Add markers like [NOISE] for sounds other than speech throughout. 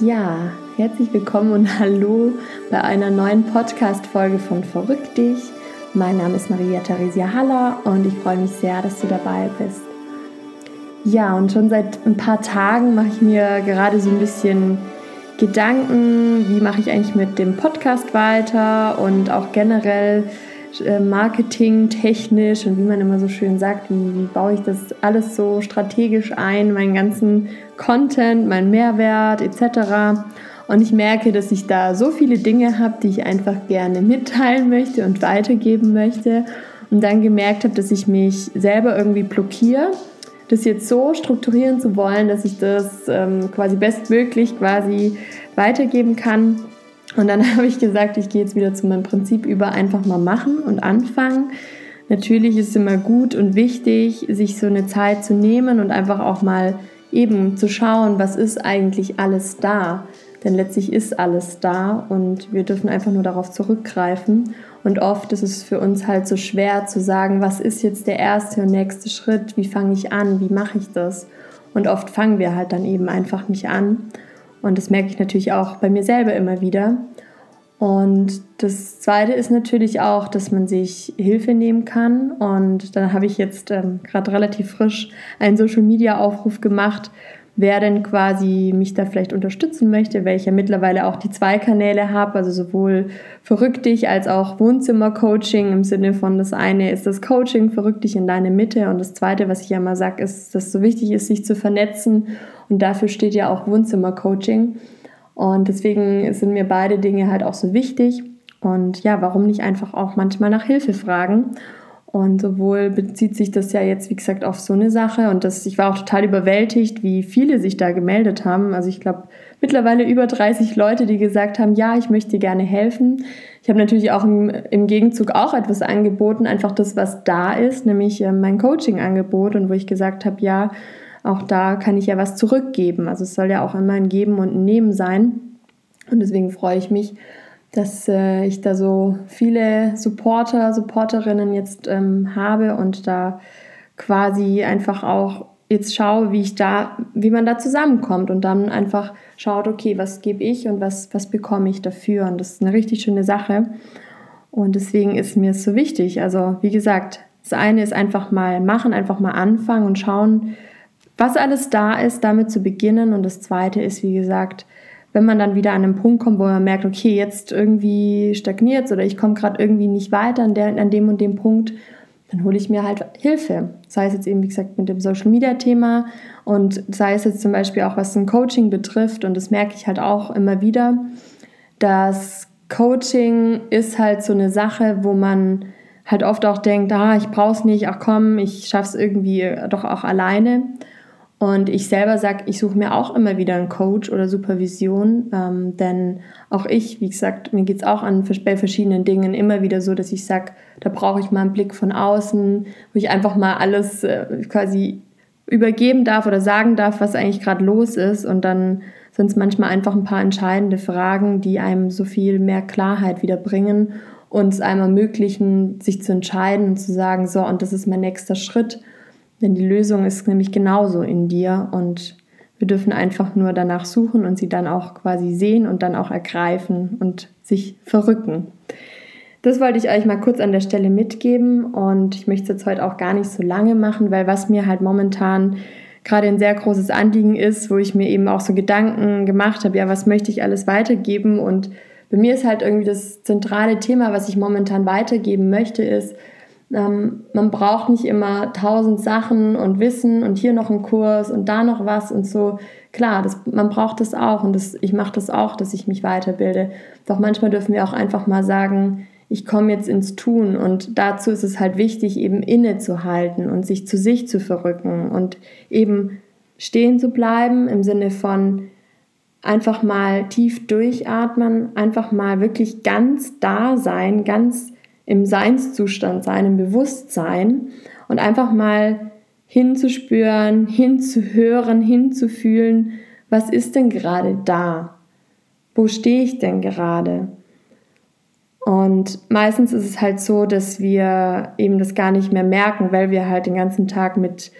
Ja, herzlich willkommen und hallo bei einer neuen Podcast-Folge von Verrückt dich. Mein Name ist Maria Theresia Haller und ich freue mich sehr, dass du dabei bist. Ja, und schon seit ein paar Tagen mache ich mir gerade so ein bisschen Gedanken, wie mache ich eigentlich mit dem Podcast weiter und auch generell Marketing technisch und wie man immer so schön sagt, wie, wie baue ich das alles so strategisch ein, meinen ganzen Content, meinen Mehrwert etc. Und ich merke, dass ich da so viele Dinge habe, die ich einfach gerne mitteilen möchte und weitergeben möchte. Und dann gemerkt habe, dass ich mich selber irgendwie blockiere, das jetzt so strukturieren zu wollen, dass ich das ähm, quasi bestmöglich quasi weitergeben kann. Und dann [LAUGHS] habe ich gesagt, ich gehe jetzt wieder zu meinem Prinzip über, einfach mal machen und anfangen. Natürlich ist es immer gut und wichtig, sich so eine Zeit zu nehmen und einfach auch mal eben zu schauen, was ist eigentlich alles da. Denn letztlich ist alles da und wir dürfen einfach nur darauf zurückgreifen. Und oft ist es für uns halt so schwer zu sagen, was ist jetzt der erste und nächste Schritt, wie fange ich an, wie mache ich das. Und oft fangen wir halt dann eben einfach nicht an. Und das merke ich natürlich auch bei mir selber immer wieder. Und das Zweite ist natürlich auch, dass man sich Hilfe nehmen kann. Und dann habe ich jetzt ähm, gerade relativ frisch einen Social-Media-Aufruf gemacht, wer denn quasi mich da vielleicht unterstützen möchte, weil ich ja mittlerweile auch die zwei Kanäle habe, also sowohl Verrück dich als auch Wohnzimmer-Coaching im Sinne von das eine ist das Coaching, Verrück dich in deine Mitte und das zweite, was ich ja immer sage, ist, dass es so wichtig ist, sich zu vernetzen und dafür steht ja auch Wohnzimmer-Coaching. Und deswegen sind mir beide Dinge halt auch so wichtig. Und ja, warum nicht einfach auch manchmal nach Hilfe fragen? Und sowohl bezieht sich das ja jetzt, wie gesagt, auf so eine Sache. Und das, ich war auch total überwältigt, wie viele sich da gemeldet haben. Also ich glaube, mittlerweile über 30 Leute, die gesagt haben, ja, ich möchte gerne helfen. Ich habe natürlich auch im, im, Gegenzug auch etwas angeboten, einfach das, was da ist, nämlich äh, mein Coaching-Angebot. Und wo ich gesagt habe, ja, auch da kann ich ja was zurückgeben. Also es soll ja auch immer ein Geben und ein Nehmen sein. Und deswegen freue ich mich, dass äh, ich da so viele Supporter, Supporterinnen jetzt ähm, habe und da quasi einfach auch jetzt schaue, wie ich da, wie man da zusammenkommt und dann einfach schaut, okay, was gebe ich und was, was bekomme ich dafür. Und das ist eine richtig schöne Sache. Und deswegen ist mir es so wichtig. Also, wie gesagt, das eine ist einfach mal machen, einfach mal anfangen und schauen, was alles da ist, damit zu beginnen. Und das Zweite ist, wie gesagt, wenn man dann wieder an einen Punkt kommt, wo man merkt, okay, jetzt irgendwie stagniert oder ich komme gerade irgendwie nicht weiter an, der, an dem und dem Punkt, dann hole ich mir halt Hilfe. Sei es jetzt eben, wie gesagt, mit dem Social Media Thema und sei es jetzt zum Beispiel auch, was ein Coaching betrifft. Und das merke ich halt auch immer wieder, dass Coaching ist halt so eine Sache, wo man halt oft auch denkt, ah, ich brauche es nicht, ach komm, ich schaffe es irgendwie doch auch alleine. Und ich selber sage, ich suche mir auch immer wieder einen Coach oder Supervision, ähm, denn auch ich, wie gesagt, mir geht es auch an, bei verschiedenen Dingen immer wieder so, dass ich sage, da brauche ich mal einen Blick von außen, wo ich einfach mal alles äh, quasi übergeben darf oder sagen darf, was eigentlich gerade los ist. Und dann sind es manchmal einfach ein paar entscheidende Fragen, die einem so viel mehr Klarheit wieder bringen und es einem ermöglichen, sich zu entscheiden und zu sagen, so, und das ist mein nächster Schritt denn die Lösung ist nämlich genauso in dir und wir dürfen einfach nur danach suchen und sie dann auch quasi sehen und dann auch ergreifen und sich verrücken. Das wollte ich euch mal kurz an der Stelle mitgeben und ich möchte es jetzt heute auch gar nicht so lange machen, weil was mir halt momentan gerade ein sehr großes Anliegen ist, wo ich mir eben auch so Gedanken gemacht habe, ja, was möchte ich alles weitergeben und bei mir ist halt irgendwie das zentrale Thema, was ich momentan weitergeben möchte, ist, ähm, man braucht nicht immer tausend Sachen und Wissen und hier noch ein Kurs und da noch was und so. Klar, das, man braucht das auch und das, ich mache das auch, dass ich mich weiterbilde. Doch manchmal dürfen wir auch einfach mal sagen, ich komme jetzt ins Tun und dazu ist es halt wichtig, eben innezuhalten und sich zu sich zu verrücken und eben stehen zu bleiben im Sinne von einfach mal tief durchatmen, einfach mal wirklich ganz da sein, ganz im Seinszustand sein, im Bewusstsein und einfach mal hinzuspüren, hinzuhören, hinzufühlen, was ist denn gerade da? Wo stehe ich denn gerade? Und meistens ist es halt so, dass wir eben das gar nicht mehr merken, weil wir halt den ganzen Tag mit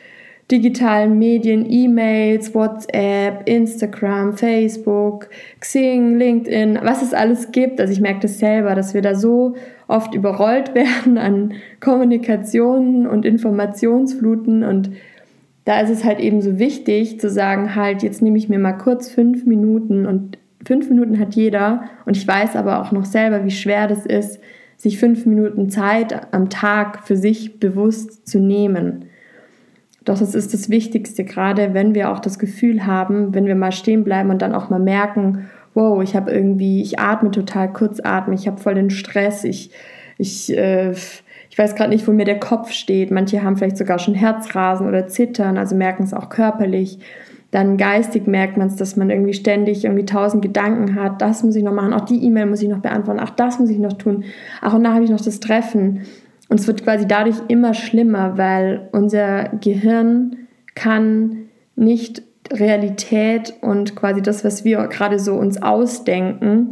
digitalen Medien, E-Mails, WhatsApp, Instagram, Facebook, Xing, LinkedIn, was es alles gibt. Also ich merke das selber, dass wir da so oft überrollt [LAUGHS] werden an Kommunikationen und Informationsfluten und da ist es halt eben so wichtig zu sagen, halt, jetzt nehme ich mir mal kurz fünf Minuten und fünf Minuten hat jeder und ich weiß aber auch noch selber, wie schwer das ist, sich fünf Minuten Zeit am Tag für sich bewusst zu nehmen. Doch das ist das Wichtigste, gerade wenn wir auch das Gefühl haben, wenn wir mal stehen bleiben und dann auch mal merken, wow, ich habe irgendwie, ich atme total kurzatmig, ich habe voll den Stress, ich, ich, äh, ich weiß gerade nicht, wo mir der Kopf steht. Manche haben vielleicht sogar schon Herzrasen oder Zittern, also merken es auch körperlich. Dann geistig merkt man es, dass man irgendwie ständig irgendwie tausend Gedanken hat. Das muss ich noch machen. Auch die E-Mail muss ich noch beantworten. Ach, das muss ich noch tun. Ach, und da habe ich noch das Treffen. Und es wird quasi dadurch immer schlimmer, weil unser Gehirn kann nicht Realität und quasi das, was wir gerade so uns ausdenken,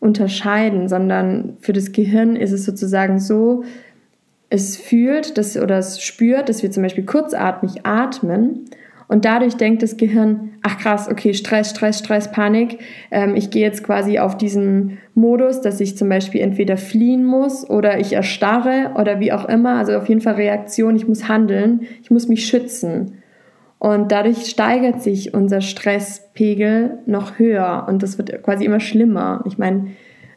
unterscheiden, sondern für das Gehirn ist es sozusagen so, es fühlt dass, oder es spürt, dass wir zum Beispiel kurzatmig atmen und dadurch denkt das Gehirn, ach krass, okay, Stress, Stress, Stress, Panik. Ähm, ich gehe jetzt quasi auf diesen Modus, dass ich zum Beispiel entweder fliehen muss oder ich erstarre oder wie auch immer. Also auf jeden Fall Reaktion, ich muss handeln, ich muss mich schützen. Und dadurch steigert sich unser Stresspegel noch höher und das wird quasi immer schlimmer. Ich meine,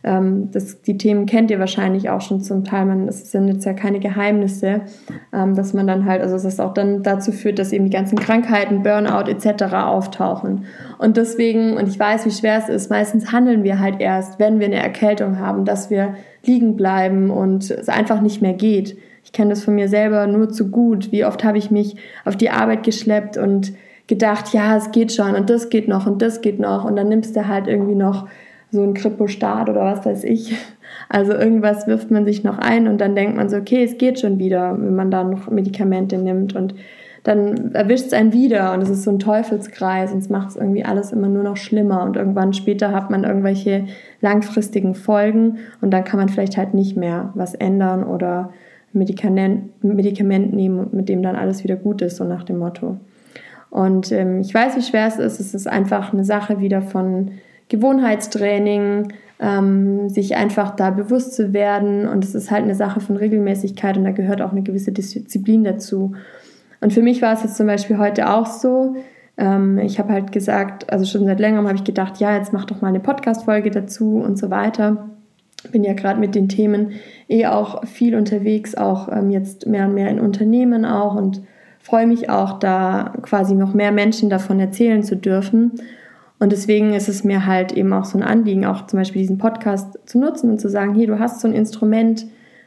ähm, das, die Themen kennt ihr wahrscheinlich auch schon zum Teil. Man, das sind jetzt ja keine Geheimnisse, ähm, dass man dann halt, also dass das auch dann dazu führt, dass eben die ganzen Krankheiten, Burnout etc. auftauchen. Und deswegen, und ich weiß, wie schwer es ist, meistens handeln wir halt erst, wenn wir eine Erkältung haben, dass wir liegen bleiben und es einfach nicht mehr geht. Ich kenne das von mir selber nur zu gut. Wie oft habe ich mich auf die Arbeit geschleppt und gedacht, ja, es geht schon und das geht noch und das geht noch und dann nimmst du halt irgendwie noch so ein Kripostat oder was weiß ich. Also irgendwas wirft man sich noch ein und dann denkt man so, okay, es geht schon wieder, wenn man da noch Medikamente nimmt und dann erwischt es einen wieder und es ist so ein Teufelskreis und es macht es irgendwie alles immer nur noch schlimmer und irgendwann später hat man irgendwelche langfristigen Folgen und dann kann man vielleicht halt nicht mehr was ändern oder Medikament, nehmen, mit dem dann alles wieder gut ist, so nach dem Motto. Und ähm, ich weiß, wie schwer es ist. Es ist einfach eine Sache wieder von Gewohnheitstraining, ähm, sich einfach da bewusst zu werden. Und es ist halt eine Sache von Regelmäßigkeit und da gehört auch eine gewisse Disziplin dazu. Und für mich war es jetzt zum Beispiel heute auch so. Ähm, ich habe halt gesagt, also schon seit längerem habe ich gedacht, ja, jetzt mach doch mal eine Podcast-Folge dazu und so weiter. Bin ja gerade mit den Themen eh auch viel unterwegs, auch ähm, jetzt mehr und mehr in Unternehmen auch und freue mich auch, da quasi noch mehr Menschen davon erzählen zu dürfen. Und deswegen ist es mir halt eben auch so ein Anliegen, auch zum Beispiel diesen Podcast zu nutzen und zu sagen, hey, du hast so ein Instrument,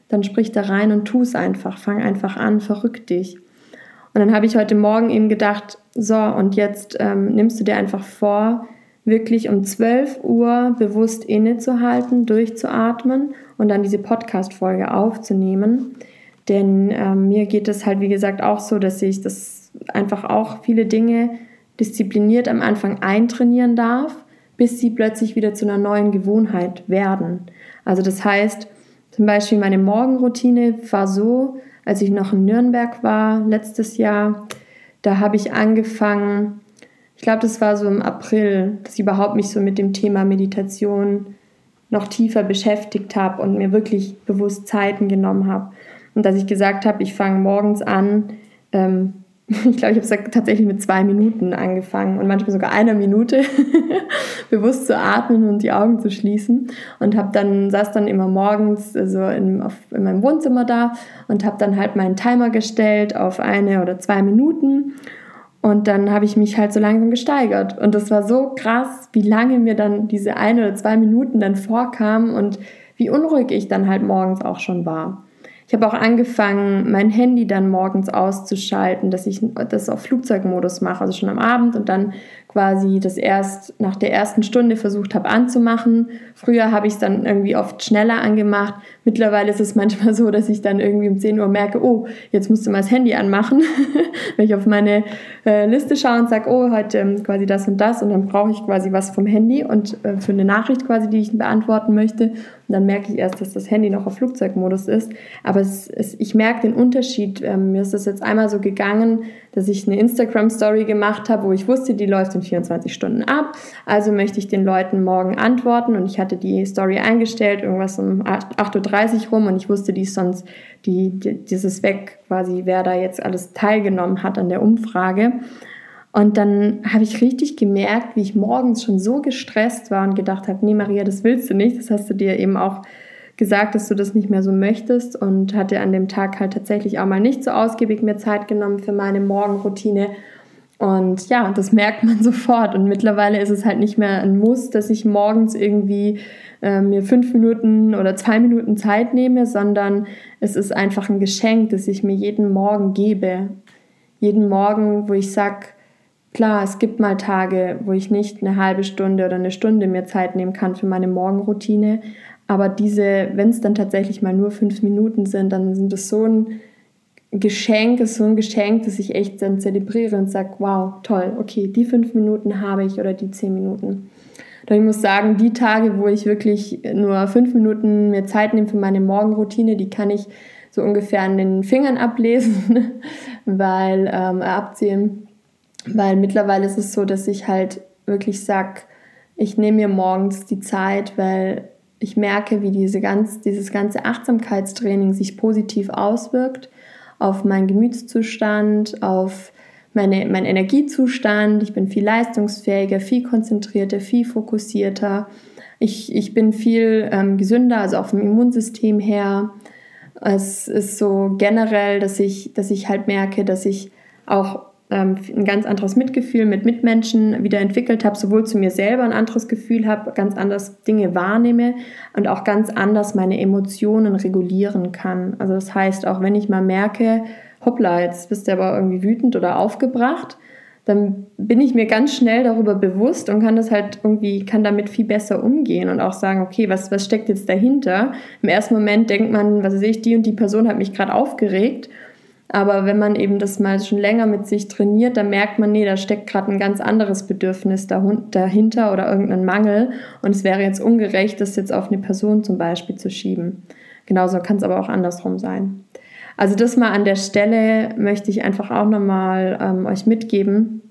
dann sprich da rein und tu es einfach, fang einfach an, verrück dich. Und dann habe ich heute Morgen eben gedacht, so, und jetzt ähm, nimmst du dir einfach vor, wirklich um 12 Uhr bewusst innezuhalten, durchzuatmen und dann diese Podcast-Folge aufzunehmen. Denn ähm, mir geht es halt, wie gesagt, auch so, dass ich das einfach auch viele Dinge diszipliniert am Anfang eintrainieren darf, bis sie plötzlich wieder zu einer neuen Gewohnheit werden. Also das heißt, zum Beispiel meine Morgenroutine war so, als ich noch in Nürnberg war letztes Jahr, da habe ich angefangen, ich glaube, das war so im April, dass ich überhaupt mich so mit dem Thema Meditation noch tiefer beschäftigt habe und mir wirklich bewusst Zeiten genommen habe. Und dass ich gesagt habe, ich fange morgens an, ähm, [LAUGHS] ich glaube, ich habe tatsächlich mit zwei Minuten angefangen und manchmal sogar einer Minute [LAUGHS] bewusst zu atmen und die Augen zu schließen und habe dann saß dann immer morgens also in, auf, in meinem Wohnzimmer da und habe dann halt meinen Timer gestellt auf eine oder zwei Minuten und dann habe ich mich halt so langsam gesteigert und das war so krass, wie lange mir dann diese eine oder zwei Minuten dann vorkamen und wie unruhig ich dann halt morgens auch schon war. Ich habe auch angefangen, mein Handy dann morgens auszuschalten, dass ich das auf Flugzeugmodus mache, also schon am Abend und dann quasi das erst nach der ersten Stunde versucht habe anzumachen. Früher habe ich es dann irgendwie oft schneller angemacht. Mittlerweile ist es manchmal so, dass ich dann irgendwie um 10 Uhr merke, oh, jetzt musst du mal das Handy anmachen. [LAUGHS] Wenn ich auf meine äh, Liste schaue und sage, oh, heute ähm, quasi das und das und dann brauche ich quasi was vom Handy und äh, für eine Nachricht quasi, die ich beantworten möchte. Und dann merke ich erst, dass das Handy noch auf Flugzeugmodus ist. Aber es, es, ich merke den Unterschied. Ähm, mir ist das jetzt einmal so gegangen, dass ich eine Instagram-Story gemacht habe, wo ich wusste, die läuft in 24 Stunden ab. Also möchte ich den Leuten morgen antworten und ich hatte die Story eingestellt, irgendwas um 8.30 Uhr rum und ich wusste, die ist sonst, die, die, dieses weg quasi, wer da jetzt alles teilgenommen hat an der Umfrage. Und dann habe ich richtig gemerkt, wie ich morgens schon so gestresst war und gedacht habe, nee Maria, das willst du nicht. Das hast du dir eben auch gesagt, dass du das nicht mehr so möchtest und hatte an dem Tag halt tatsächlich auch mal nicht so ausgiebig mir Zeit genommen für meine Morgenroutine. Und ja, das merkt man [LAUGHS] sofort. Und mittlerweile ist es halt nicht mehr ein Muss, dass ich morgens irgendwie äh, mir fünf Minuten oder zwei Minuten Zeit nehme, sondern es ist einfach ein Geschenk, das ich mir jeden Morgen gebe. Jeden Morgen, wo ich sage, klar, es gibt mal Tage, wo ich nicht eine halbe Stunde oder eine Stunde mir Zeit nehmen kann für meine Morgenroutine, aber diese, wenn es dann tatsächlich mal nur fünf Minuten sind, dann sind das so ein Geschenk, ist so ein Geschenk, dass ich echt dann zelebriere und sage, wow, toll, okay, die fünf Minuten habe ich oder die zehn Minuten. Doch ich muss sagen, die Tage, wo ich wirklich nur fünf Minuten mir Zeit nehme für meine Morgenroutine, die kann ich so ungefähr an den Fingern ablesen, [LAUGHS] weil ähm, abziehen, weil mittlerweile ist es so, dass ich halt wirklich sage, ich nehme mir morgens die Zeit, weil ich merke, wie diese ganz, dieses ganze Achtsamkeitstraining sich positiv auswirkt auf meinen Gemütszustand, auf meine, meinen Energiezustand. Ich bin viel leistungsfähiger, viel konzentrierter, viel fokussierter. Ich, ich bin viel ähm, gesünder, also auch vom Immunsystem her. Es ist so generell, dass ich, dass ich halt merke, dass ich auch ähm, ein ganz anderes Mitgefühl mit Mitmenschen wieder entwickelt habe, sowohl zu mir selber ein anderes Gefühl habe, ganz anders Dinge wahrnehme und auch ganz anders meine Emotionen regulieren kann. Also das heißt, auch wenn ich mal merke, hoppla, jetzt bist du aber irgendwie wütend oder aufgebracht, dann bin ich mir ganz schnell darüber bewusst und kann das halt irgendwie, kann damit viel besser umgehen und auch sagen, okay, was, was steckt jetzt dahinter? Im ersten Moment denkt man, was weiß ich, die und die Person hat mich gerade aufgeregt aber wenn man eben das mal schon länger mit sich trainiert, dann merkt man, nee, da steckt gerade ein ganz anderes Bedürfnis dahinter oder irgendein Mangel. Und es wäre jetzt ungerecht, das jetzt auf eine Person zum Beispiel zu schieben. Genauso kann es aber auch andersrum sein. Also das mal an der Stelle möchte ich einfach auch nochmal ähm, euch mitgeben.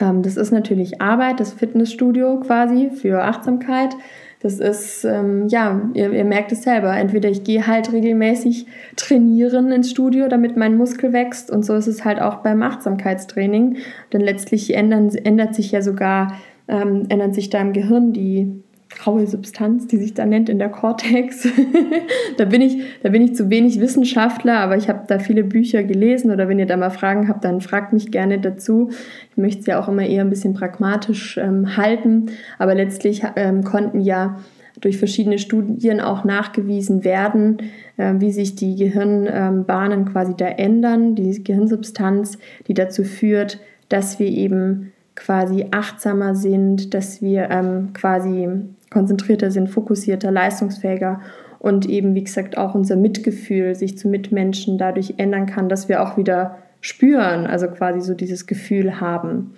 Ähm, das ist natürlich Arbeit, das Fitnessstudio quasi für Achtsamkeit. Das ist, ähm, ja, ihr, ihr, merkt es selber. Entweder ich gehe halt regelmäßig trainieren ins Studio, damit mein Muskel wächst. Und so ist es halt auch beim Achtsamkeitstraining. Denn letztlich ändern, ändert sich ja sogar, ähm, ändern sich da im Gehirn die graue Substanz, die sich da nennt in der Cortex. [LAUGHS] da, bin ich, da bin ich zu wenig Wissenschaftler, aber ich habe da viele Bücher gelesen oder wenn ihr da mal Fragen habt, dann fragt mich gerne dazu. Ich möchte es ja auch immer eher ein bisschen pragmatisch ähm, halten, aber letztlich ähm, konnten ja durch verschiedene Studien auch nachgewiesen werden, äh, wie sich die Gehirnbahnen ähm, quasi da ändern, die Gehirnsubstanz, die dazu führt, dass wir eben quasi achtsamer sind, dass wir ähm, quasi konzentrierter sind, fokussierter, leistungsfähiger und eben, wie gesagt, auch unser Mitgefühl sich zu Mitmenschen dadurch ändern kann, dass wir auch wieder spüren, also quasi so dieses Gefühl haben.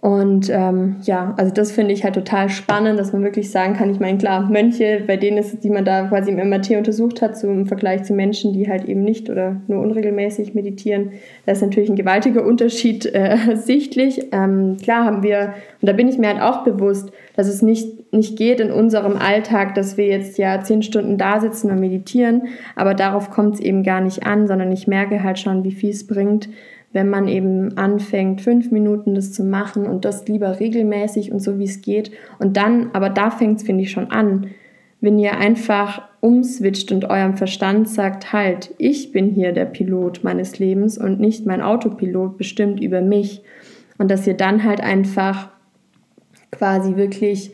Und ähm, ja, also das finde ich halt total spannend, dass man wirklich sagen kann, ich meine, klar, Mönche, bei denen ist es, die man da quasi im MRT untersucht hat, so im Vergleich zu Menschen, die halt eben nicht oder nur unregelmäßig meditieren, da ist natürlich ein gewaltiger Unterschied äh, [LAUGHS] sichtlich. Ähm, klar haben wir, und da bin ich mir halt auch bewusst, dass es nicht, nicht geht in unserem Alltag, dass wir jetzt ja zehn Stunden da sitzen und meditieren, aber darauf kommt es eben gar nicht an, sondern ich merke halt schon, wie viel es bringt, wenn man eben anfängt, fünf Minuten das zu machen und das lieber regelmäßig und so wie es geht. Und dann, aber da fängt es, finde ich, schon an, wenn ihr einfach umswitcht und eurem Verstand sagt, halt, ich bin hier der Pilot meines Lebens und nicht mein Autopilot bestimmt über mich. Und dass ihr dann halt einfach quasi wirklich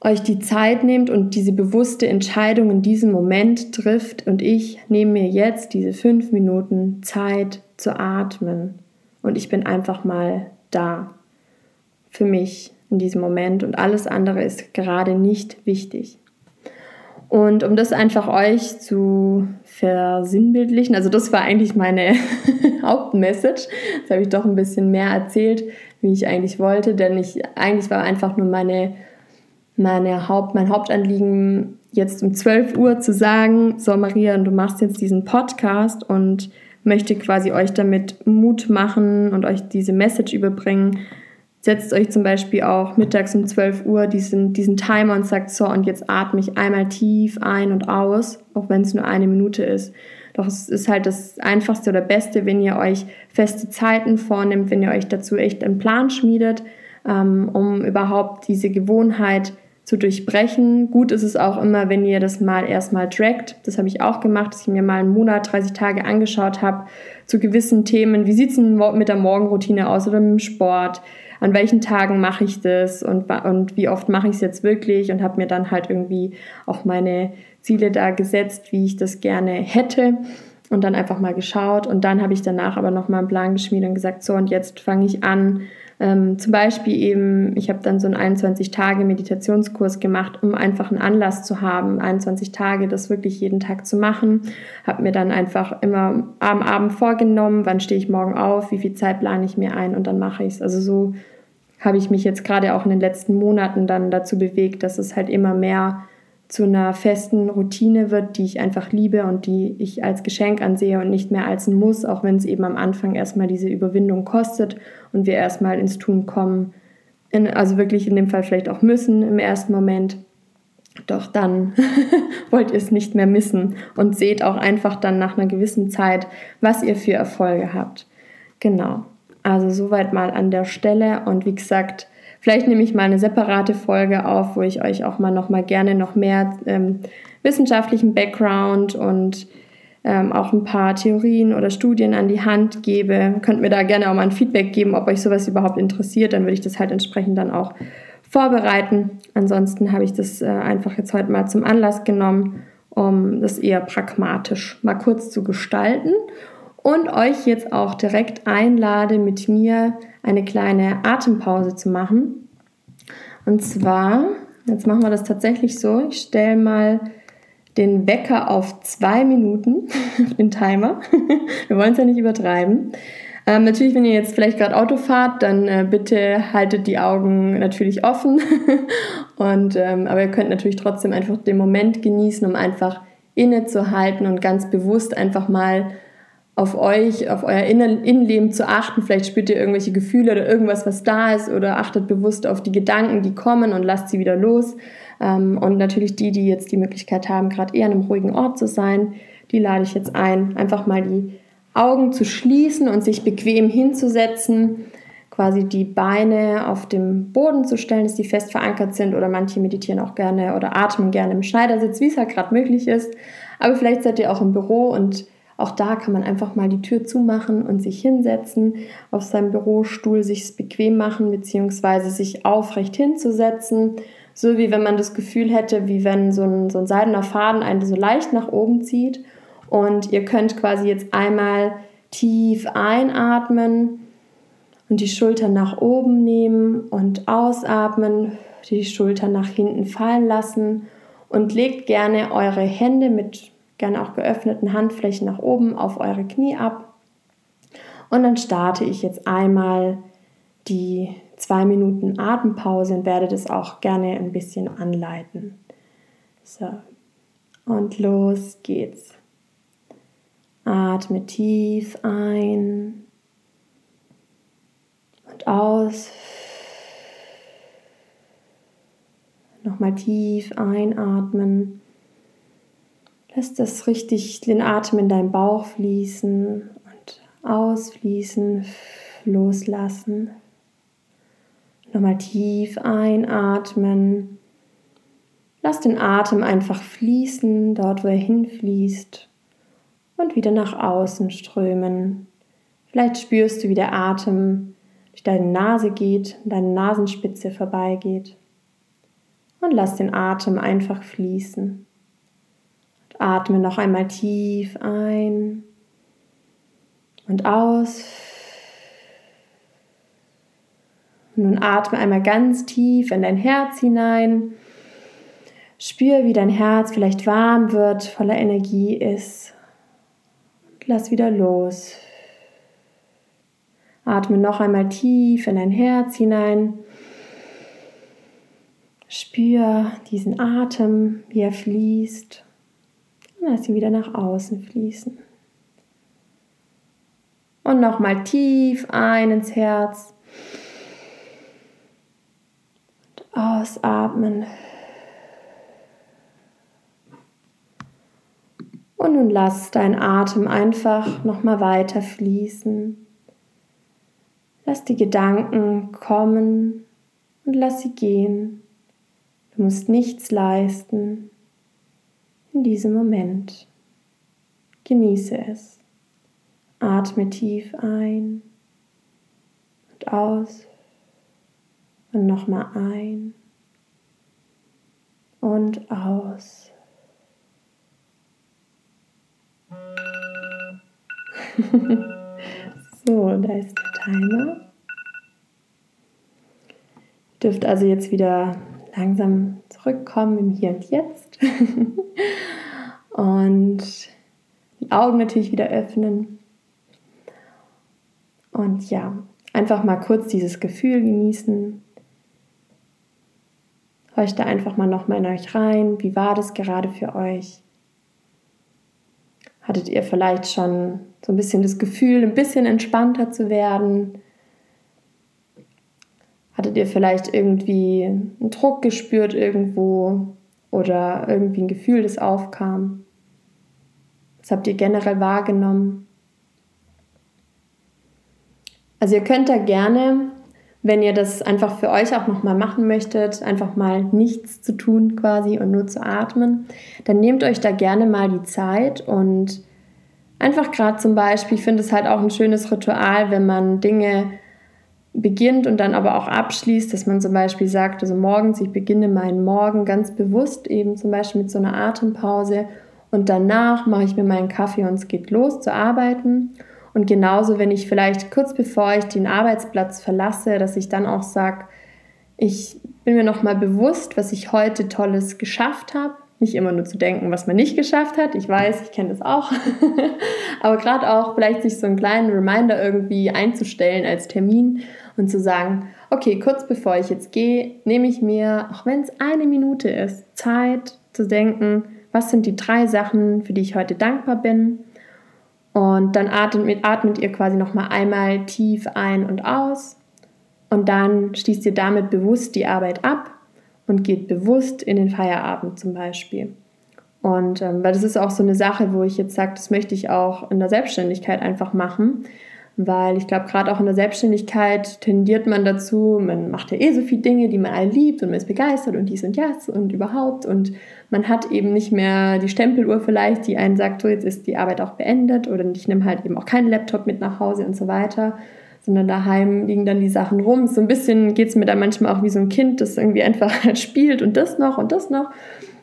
euch die Zeit nehmt und diese bewusste Entscheidung in diesem Moment trifft und ich nehme mir jetzt diese fünf Minuten Zeit zu atmen und ich bin einfach mal da für mich in diesem Moment und alles andere ist gerade nicht wichtig. Und um das einfach euch zu versinnbildlichen, also das war eigentlich meine [LAUGHS] Hauptmessage. Jetzt habe ich doch ein bisschen mehr erzählt, wie ich eigentlich wollte, denn ich eigentlich war einfach nur meine, meine Haupt, mein Hauptanliegen, jetzt um 12 Uhr zu sagen, so Maria, du machst jetzt diesen Podcast und möchte quasi euch damit Mut machen und euch diese Message überbringen. Setzt euch zum Beispiel auch mittags um 12 Uhr diesen, diesen Timer und sagt so, und jetzt atme ich einmal tief ein und aus, auch wenn es nur eine Minute ist. Doch es ist halt das Einfachste oder Beste, wenn ihr euch feste Zeiten vornimmt, wenn ihr euch dazu echt einen Plan schmiedet, ähm, um überhaupt diese Gewohnheit zu durchbrechen. Gut ist es auch immer, wenn ihr das mal erstmal trackt. Das habe ich auch gemacht, dass ich mir mal einen Monat, 30 Tage angeschaut habe zu gewissen Themen. Wie sieht es mit der Morgenroutine aus oder mit dem Sport? An welchen Tagen mache ich das und, und wie oft mache ich es jetzt wirklich? Und habe mir dann halt irgendwie auch meine Ziele da gesetzt, wie ich das gerne hätte und dann einfach mal geschaut. Und dann habe ich danach aber nochmal einen Plan geschmiedet und gesagt, so und jetzt fange ich an, ähm, zum Beispiel eben, ich habe dann so einen 21-Tage-Meditationskurs gemacht, um einfach einen Anlass zu haben, 21 Tage das wirklich jeden Tag zu machen. Habe mir dann einfach immer am Abend vorgenommen, wann stehe ich morgen auf, wie viel Zeit plane ich mir ein und dann mache ich es. Also so habe ich mich jetzt gerade auch in den letzten Monaten dann dazu bewegt, dass es halt immer mehr zu einer festen Routine wird, die ich einfach liebe und die ich als Geschenk ansehe und nicht mehr als ein Muss, auch wenn es eben am Anfang erstmal diese Überwindung kostet und wir erstmal ins Tun kommen. In, also wirklich in dem Fall vielleicht auch müssen im ersten Moment. Doch dann [LAUGHS] wollt ihr es nicht mehr missen und seht auch einfach dann nach einer gewissen Zeit, was ihr für Erfolge habt. Genau. Also soweit mal an der Stelle und wie gesagt, Vielleicht nehme ich mal eine separate Folge auf, wo ich euch auch mal noch mal gerne noch mehr ähm, wissenschaftlichen Background und ähm, auch ein paar Theorien oder Studien an die Hand gebe. Könnt mir da gerne auch mal ein Feedback geben, ob euch sowas überhaupt interessiert. Dann würde ich das halt entsprechend dann auch vorbereiten. Ansonsten habe ich das äh, einfach jetzt heute mal zum Anlass genommen, um das eher pragmatisch mal kurz zu gestalten und euch jetzt auch direkt einlade, mit mir eine kleine Atempause zu machen. Und zwar, jetzt machen wir das tatsächlich so, ich stelle mal den Wecker auf zwei Minuten, [LAUGHS] den Timer. [LAUGHS] wir wollen es ja nicht übertreiben. Ähm, natürlich, wenn ihr jetzt vielleicht gerade Auto fahrt, dann äh, bitte haltet die Augen natürlich offen. [LAUGHS] und, ähm, aber ihr könnt natürlich trotzdem einfach den Moment genießen, um einfach innezuhalten und ganz bewusst einfach mal auf euch, auf euer Innenleben zu achten. Vielleicht spürt ihr irgendwelche Gefühle oder irgendwas, was da ist oder achtet bewusst auf die Gedanken, die kommen und lasst sie wieder los. Ähm, und natürlich die, die jetzt die Möglichkeit haben, gerade eher an einem ruhigen Ort zu sein, die lade ich jetzt ein, einfach mal die Augen zu schließen und sich bequem hinzusetzen, quasi die Beine auf dem Boden zu stellen, dass die fest verankert sind oder manche meditieren auch gerne oder atmen gerne im Schneidersitz, wie es halt gerade möglich ist. Aber vielleicht seid ihr auch im Büro und auch da kann man einfach mal die Tür zumachen und sich hinsetzen, auf seinem Bürostuhl sich bequem machen, beziehungsweise sich aufrecht hinzusetzen. So wie wenn man das Gefühl hätte, wie wenn so ein, so ein seidener Faden einen so leicht nach oben zieht. Und ihr könnt quasi jetzt einmal tief einatmen und die Schultern nach oben nehmen und ausatmen, die Schultern nach hinten fallen lassen und legt gerne eure Hände mit gerne auch geöffneten Handflächen nach oben auf eure Knie ab. Und dann starte ich jetzt einmal die zwei Minuten Atempause und werde das auch gerne ein bisschen anleiten. So, und los geht's. Atme tief ein und aus. Nochmal tief einatmen Lass das richtig den Atem in deinen Bauch fließen und ausfließen, loslassen. Nochmal tief einatmen. Lass den Atem einfach fließen, dort wo er hinfließt und wieder nach außen strömen. Vielleicht spürst du, wie der Atem durch deine Nase geht, deine Nasenspitze vorbeigeht. Und lass den Atem einfach fließen. Atme noch einmal tief ein und aus. Nun atme einmal ganz tief in dein Herz hinein. Spür, wie dein Herz vielleicht warm wird, voller Energie ist. lass wieder los. Atme noch einmal tief in dein Herz hinein. Spür diesen Atem, wie er fließt. Lass ihn wieder nach außen fließen. Und nochmal tief ein ins Herz. Und ausatmen. Und nun lass deinen Atem einfach nochmal weiter fließen. Lass die Gedanken kommen und lass sie gehen. Du musst nichts leisten in diesem Moment. Genieße es. Atme tief ein und aus und nochmal ein und aus. [LAUGHS] so, da ist der Timer. Ihr dürft also jetzt wieder langsam zurückkommen im Hier und Jetzt. [LAUGHS] und die Augen natürlich wieder öffnen. Und ja, einfach mal kurz dieses Gefühl genießen. Horcht da einfach mal nochmal in euch rein. Wie war das gerade für euch? Hattet ihr vielleicht schon so ein bisschen das Gefühl, ein bisschen entspannter zu werden? Hattet ihr vielleicht irgendwie einen Druck gespürt irgendwo oder irgendwie ein Gefühl, das aufkam? Was habt ihr generell wahrgenommen? Also ihr könnt da gerne, wenn ihr das einfach für euch auch nochmal machen möchtet, einfach mal nichts zu tun quasi und nur zu atmen, dann nehmt euch da gerne mal die Zeit und einfach gerade zum Beispiel, ich finde es halt auch ein schönes Ritual, wenn man Dinge beginnt und dann aber auch abschließt, dass man zum Beispiel sagt, also morgens, ich beginne meinen Morgen ganz bewusst eben zum Beispiel mit so einer Atempause und danach mache ich mir meinen Kaffee und es geht los zu arbeiten. Und genauso, wenn ich vielleicht kurz bevor ich den Arbeitsplatz verlasse, dass ich dann auch sage, ich bin mir nochmal bewusst, was ich heute Tolles geschafft habe. Nicht immer nur zu denken, was man nicht geschafft hat. Ich weiß, ich kenne das auch. [LAUGHS] Aber gerade auch vielleicht sich so einen kleinen Reminder irgendwie einzustellen als Termin und zu sagen, okay, kurz bevor ich jetzt gehe, nehme ich mir, auch wenn es eine Minute ist, Zeit zu denken, was sind die drei Sachen, für die ich heute dankbar bin. Und dann atmet, atmet ihr quasi nochmal einmal tief ein und aus. Und dann schließt ihr damit bewusst die Arbeit ab und geht bewusst in den Feierabend zum Beispiel. Und ähm, weil das ist auch so eine Sache, wo ich jetzt sage, das möchte ich auch in der Selbstständigkeit einfach machen, weil ich glaube, gerade auch in der Selbstständigkeit tendiert man dazu, man macht ja eh so viele Dinge, die man alle liebt und man ist begeistert und dies und das und überhaupt und man hat eben nicht mehr die Stempeluhr vielleicht, die einen sagt, so jetzt ist die Arbeit auch beendet oder ich nehme halt eben auch keinen Laptop mit nach Hause und so weiter, sondern daheim liegen dann die Sachen rum. So ein bisschen geht es mir dann manchmal auch wie so ein Kind, das irgendwie einfach [LAUGHS] spielt und das noch und das noch.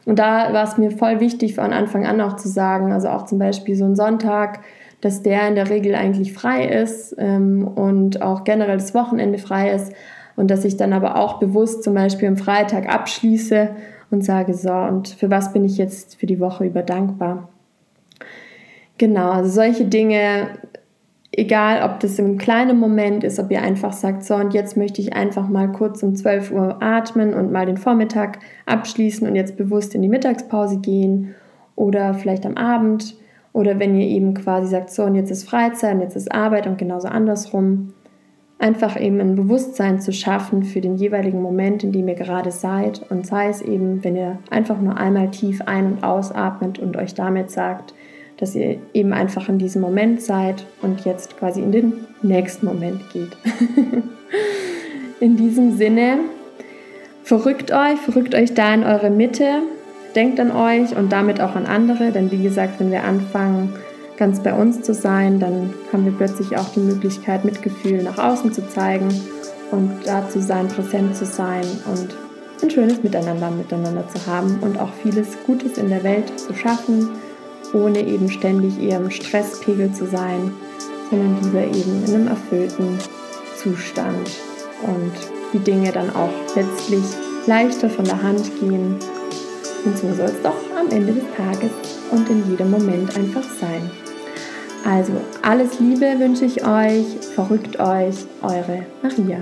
Und da war es mir voll wichtig von Anfang an auch zu sagen, also auch zum Beispiel so ein Sonntag, dass der in der Regel eigentlich frei ist ähm, und auch generell das Wochenende frei ist und dass ich dann aber auch bewusst zum Beispiel am Freitag abschließe und sage, so, und für was bin ich jetzt für die Woche über dankbar? Genau, also solche Dinge, egal ob das im kleinen Moment ist, ob ihr einfach sagt, so, und jetzt möchte ich einfach mal kurz um 12 Uhr atmen und mal den Vormittag abschließen und jetzt bewusst in die Mittagspause gehen oder vielleicht am Abend oder wenn ihr eben quasi sagt, so und jetzt ist Freizeit und jetzt ist Arbeit und genauso andersrum. Einfach eben ein Bewusstsein zu schaffen für den jeweiligen Moment, in dem ihr gerade seid. Und sei es eben, wenn ihr einfach nur einmal tief ein- und ausatmet und euch damit sagt, dass ihr eben einfach in diesem Moment seid und jetzt quasi in den nächsten Moment geht. [LAUGHS] in diesem Sinne, verrückt euch, verrückt euch da in eure Mitte, denkt an euch und damit auch an andere, denn wie gesagt, wenn wir anfangen, ganz bei uns zu sein, dann haben wir plötzlich auch die Möglichkeit, Mitgefühl nach außen zu zeigen und da zu sein, präsent zu sein und ein schönes Miteinander miteinander zu haben und auch vieles Gutes in der Welt zu schaffen, ohne eben ständig eher im Stresspegel zu sein, sondern lieber eben in einem erfüllten Zustand und die Dinge dann auch letztlich leichter von der Hand gehen und so soll es doch am Ende des Tages und in jedem Moment einfach sein. Also alles Liebe wünsche ich euch, verrückt euch, eure Maria.